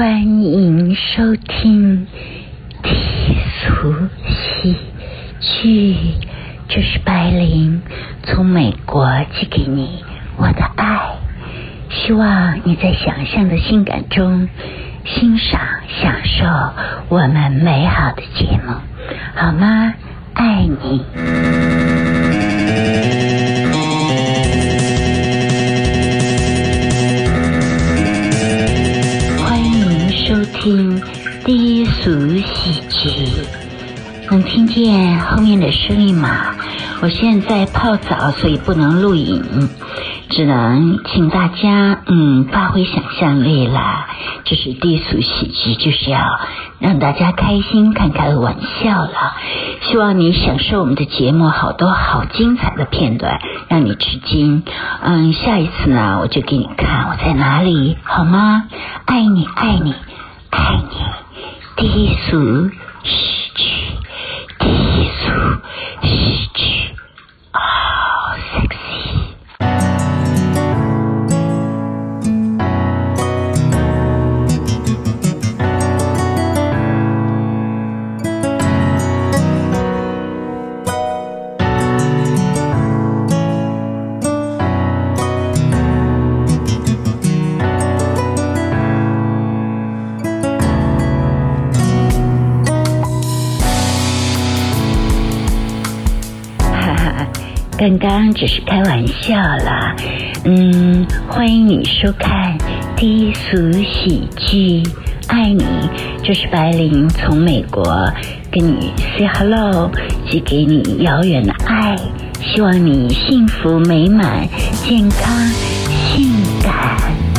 欢迎收听低俗喜剧，这是白灵从美国寄给你我的爱，希望你在想象的性感中欣赏、享受我们美好的节目，好吗？爱你。收听低俗喜剧。能听见后面的声音吗？我现在泡澡，所以不能录影，只能请大家嗯发挥想象力啦。这是低俗喜剧，就是要让大家开心，开开玩笑了。希望你享受我们的节目，好多好精彩的片段，让你吃惊。嗯，下一次呢，我就给你看我在哪里，好吗？爱你，爱你，爱你，低俗喜剧。低俗喜剧，刚刚只是开玩笑啦。嗯，欢迎你收看低俗喜剧，爱你。这是白灵从美国跟你 say hello，寄给你遥远的爱，希望你幸福美满、健康、性感。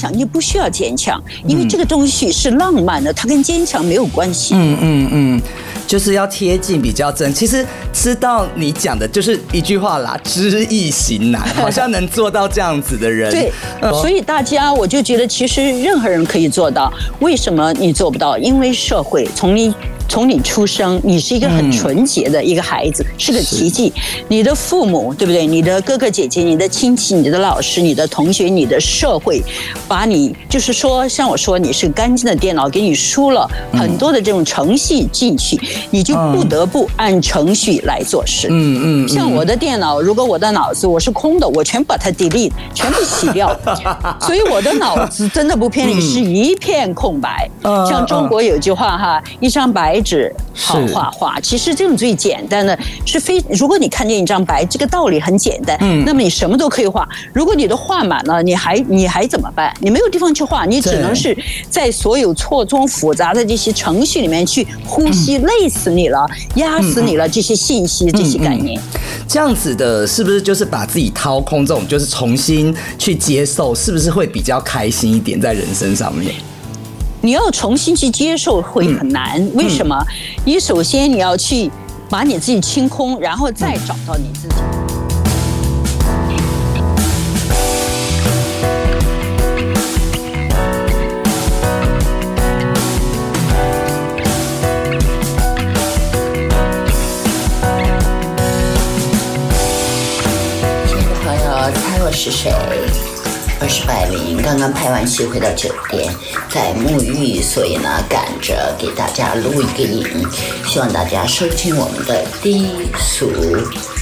强，你不需要坚强，因为这个东西是浪漫的，它跟坚强没有关系。嗯嗯嗯，就是要贴近比较真。其实知道你讲的就是一句话啦，知易行难，好像能做到这样子的人，对，呃所以大家我就觉得，其实任何人可以做到。为什么你做不到？因为社会从你从你出生，你是一个很纯洁的一个孩子，是个奇迹。你的父母，对不对？你的哥哥姐姐、你的亲戚、你的老师、你的同学、你的社会，把你就是说，像我说，你是干净的电脑，给你输了很多的这种程序进去，你就不得不按程序来做事。嗯嗯，像我的电脑，如果我的脑子我是空的，我全把它 delete，全部洗掉。所以我的脑子真的不骗你，是一片空白。嗯像中国有句话哈，一张白纸好画画。其实这种最简单的是非，如果你看见一张白，这个道理很简单，嗯那么你什么都可以画。如果你都画满了，你还你还怎么办？你没有地方去画，你只能是在所有错综复杂的这些程序里面去呼吸，累死你了，压死你了。这些信息，这些概念。这样子的，是不是就是把自己掏空？这种就是重新去接受，是不是会比较开心一点在人生上面？你要重新去接受会很难，为什么？你首先你要去把你自己清空，然后再找到你自己。亲爱的朋友，猜我是谁？我是百灵，刚刚拍完戏回到酒店，在沐浴，所以呢赶着给大家录一个影，希望大家收听我们的低俗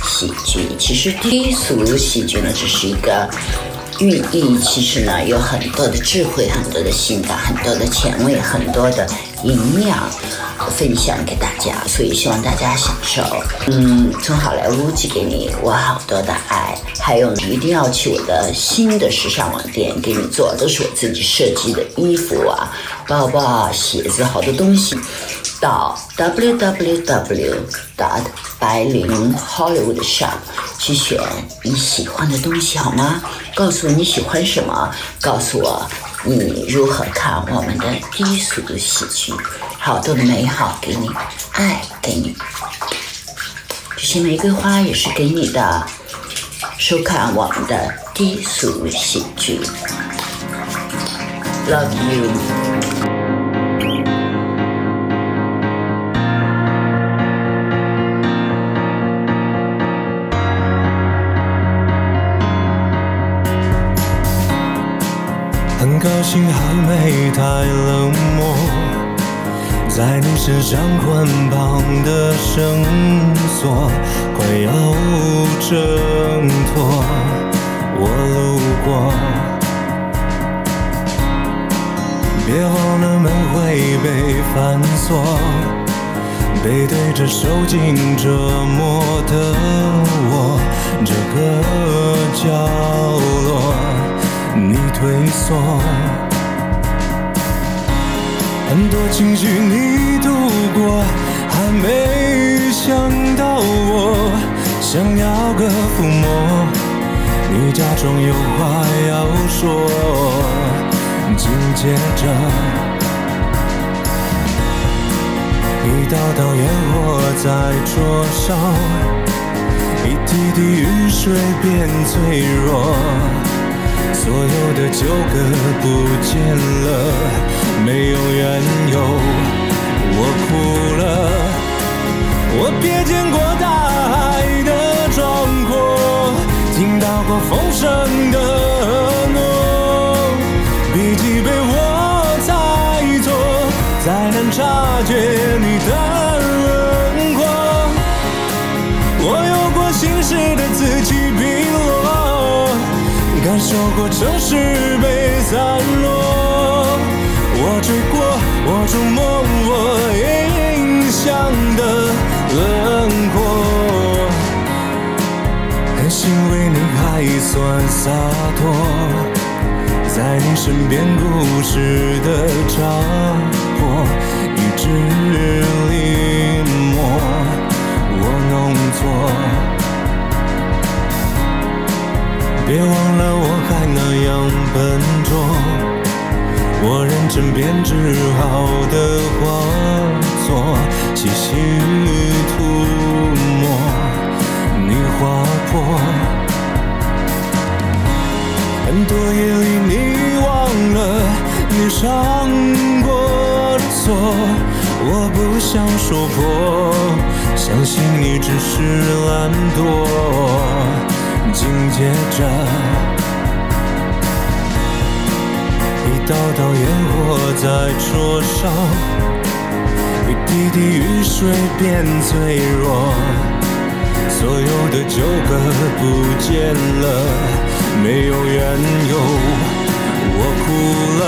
喜剧。其实低俗喜剧呢，只是一个寓意，其实呢有很多的智慧，很多的性感，很多的前卫，很多的营养。分享给大家，所以希望大家享受。嗯，从好莱坞寄给你我好多的爱，还有一定要去我的新的时尚网店给你做，都是我自己设计的衣服啊、包包啊、鞋子，好多东西。到 www. dot 白灵 Hollywood 上去选你喜欢的东西好吗？告诉我你喜欢什么，告诉我你如何看我们的低俗的喜剧，好多的美好给你，爱给你，这些玫瑰花也是给你的。收看我们的低俗喜剧，Love you。高兴还没太冷漠，在你身上捆绑的绳索快要挣脱，我路过，别忘了门会被反锁，背对着受尽折磨的我，这个角落。退缩，很多情绪你度过，还没想到我想要个抚摸，你假装有话要说，紧接着一道道烟火在灼烧，一滴滴雨水变脆弱。所有的纠葛不见了，没有缘由，我哭了。我瞥见过受过城市被散落，我追过，我触摸，我印象的轮廓。很欣慰你还算洒脱，在你身边故事的掌握，一直临摹，我弄错。别忘了我还那样笨拙，我认真编织好的画作，细细涂抹，你划破。很多夜里你忘了你上过的错，我不想说破，相信你只是懒惰。紧接着，一道道烟火在桌上，一滴滴雨水变脆弱，所有的纠葛不见了，没有缘由，我哭了。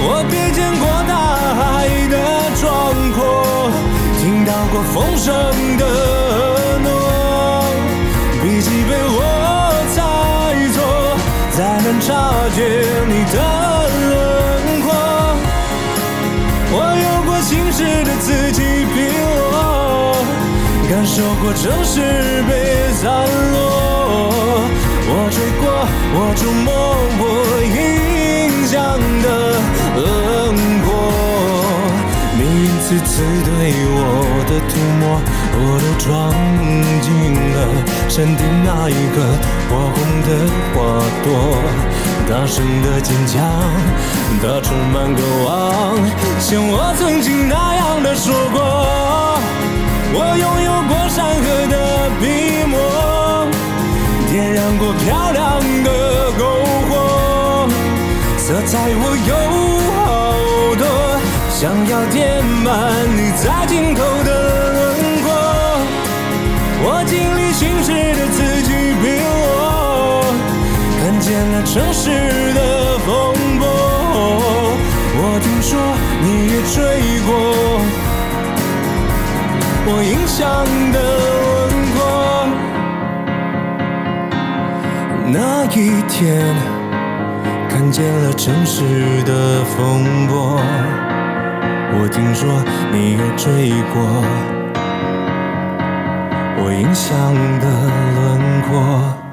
我瞥见过大海的壮阔，听到过风声的察觉你的轮廓。我有过心事的自己，比我，感受过城市被散落。我追过，我触摸，我次次对我的涂抹，我都装进了山顶那一个火红的花朵，大声的坚强，它充满渴望，像我曾经那样的说过。我拥有过山河的笔墨，点燃过漂亮的篝火，色彩我有。填满你在尽头的轮廓，我经历心事的此起彼落，看见了城市的风波。我听说你也追过我印象的轮廓，那一天看见了城市的风波。我听说你也追过我印象的轮廓。